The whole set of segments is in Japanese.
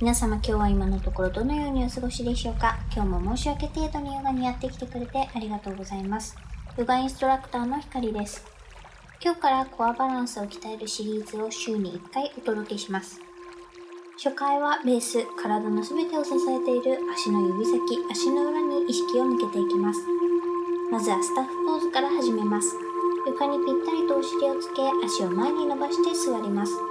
皆様今日は今のところどのようにお過ごしでしょうか？今日も申し訳程度にヨガにやってきてくれてありがとうございます。ヨガインストラクターのひかりです。今日からコアバランスを鍛えるシリーズを週に1回お届けします。初回はベース、体の全てを支えている足の指先、足の裏に意識を向けていきます。まずはスタッフポーズから始めます。床にぴったりとお尻をつけ、足を前に伸ばして座ります。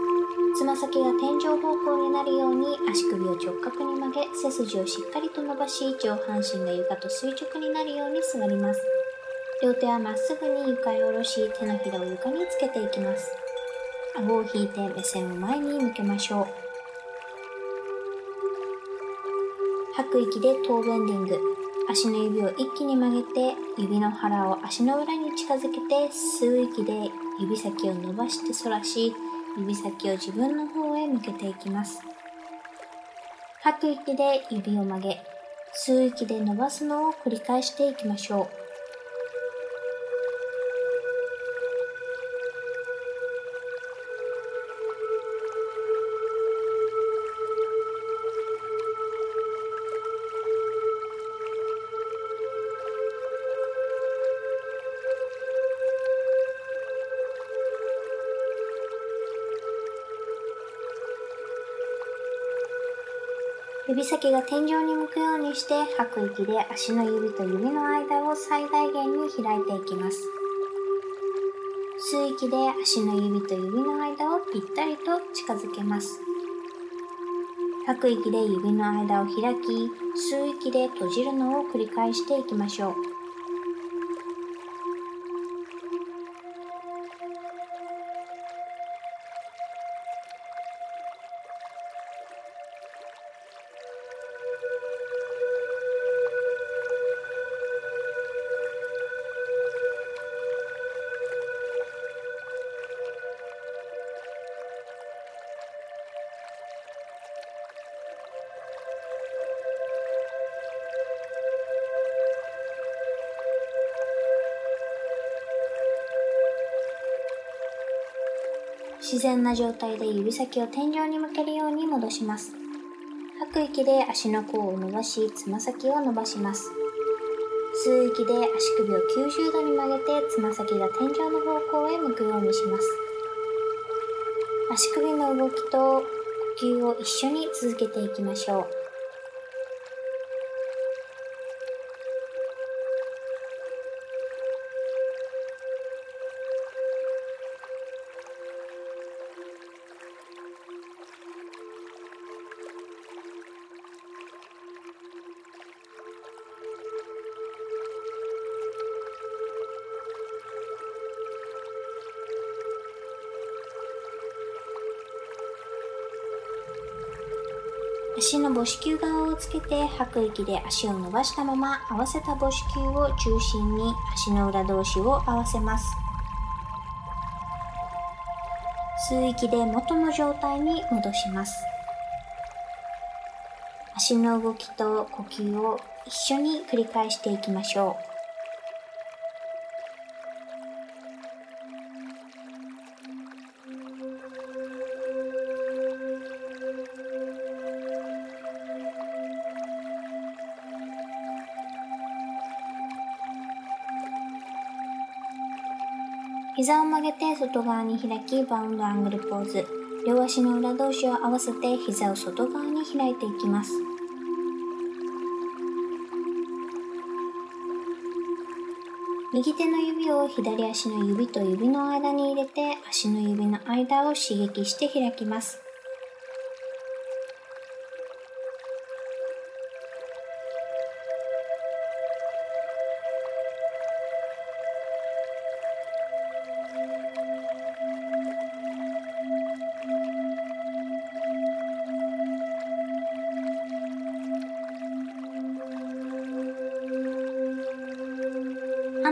つま先が天井方向になるように足首を直角に曲げ、背筋をしっかりと伸ばし、上半身が床と垂直になるように座ります。両手はまっすぐに床へ下ろし、手のひらを床につけていきます。顎を引いて目線を前に向けましょう。吐く息でトーベンディング。足の指を一気に曲げて、指の腹を足の裏に近づけて、吸う息で指先を伸ばして反らし、指先を自分の方へ向けていきます。吐く息で指を曲げ、吸う息で伸ばすのを繰り返していきましょう。指先が天井に向くようにして吐く息で足の指と指の間を最大限に開いていきます。吸う息で足の指と指の間をぴったりと近づけます。吐く息で指の間を開き、吸う息で閉じるのを繰り返していきましょう。自然な状態で指先を天井に向けるように戻します。吐く息で足の甲を伸ばし、つま先を伸ばします。吸う息で足首を90度に曲げて、つま先が天井の方向へ向くようにします。足首の動きと呼吸を一緒に続けていきましょう。足の母子球側をつけて吐く息で足を伸ばしたまま合わせた母子球を中心に足の裏同士を合わせます。吸う息で元の状態に戻します。足の動きと呼吸を一緒に繰り返していきましょう。膝を曲げて外側に開き、バウンドアングルポーズ。両足の裏同士を合わせて膝を外側に開いていきます。右手の指を左足の指と指の間に入れて足の指の間を刺激して開きます。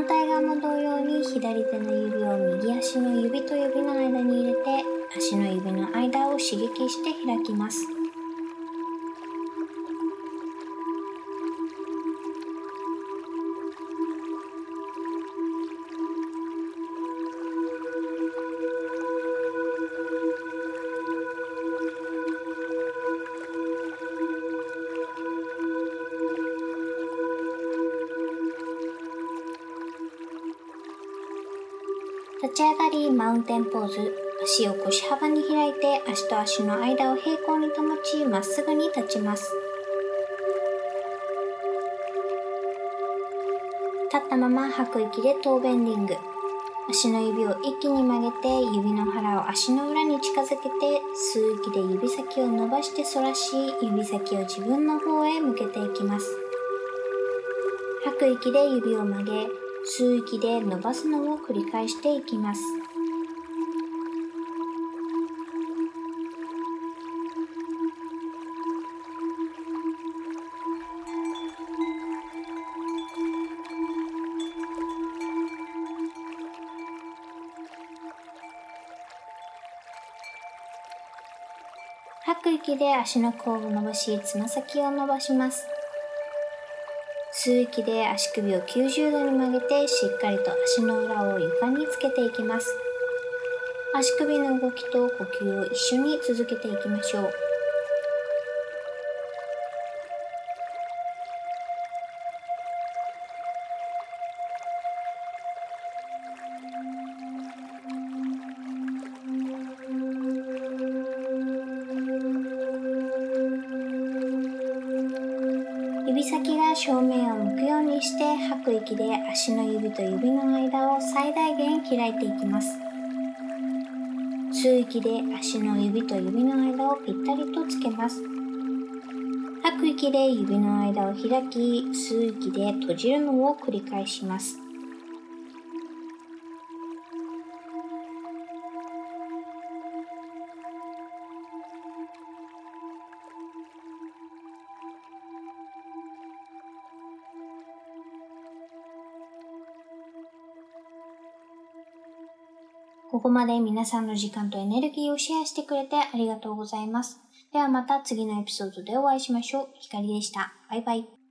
反対側も同様に左手の指を右足の指と指の間に入れて足の指の間を刺激して開きます。ち上がりマウンテンポーズ。足を腰幅に開いて足と足の間を平行に保ちまっすぐに立ちます。立ったまま吐く息でトーベンディング。足の指を一気に曲げて指の腹を足の裏に近づけて吸う息で指先を伸ばして反らし指先を自分の方へ向けていきます吐く息で指を曲げ吸う息で伸ばすのを繰り返していきます吐く息で足の甲を伸ばし、つま先を伸ばします。吸う息で足首を90度に曲げて、しっかりと足の裏を床につけていきます。足首の動きと呼吸を一緒に続けていきましょう。指先が正面を向くようにして吐く息で足の指と指の間を最大限開いていきます。吸う息で足の指と指の間をぴったりとつけます。吐く息で指の間を開き、吸う息で閉じるのを繰り返します。ここまで皆さんの時間とエネルギーをシェアしてくれてありがとうございます。ではまた次のエピソードでお会いしましょう。ひかりでした。バイバイ。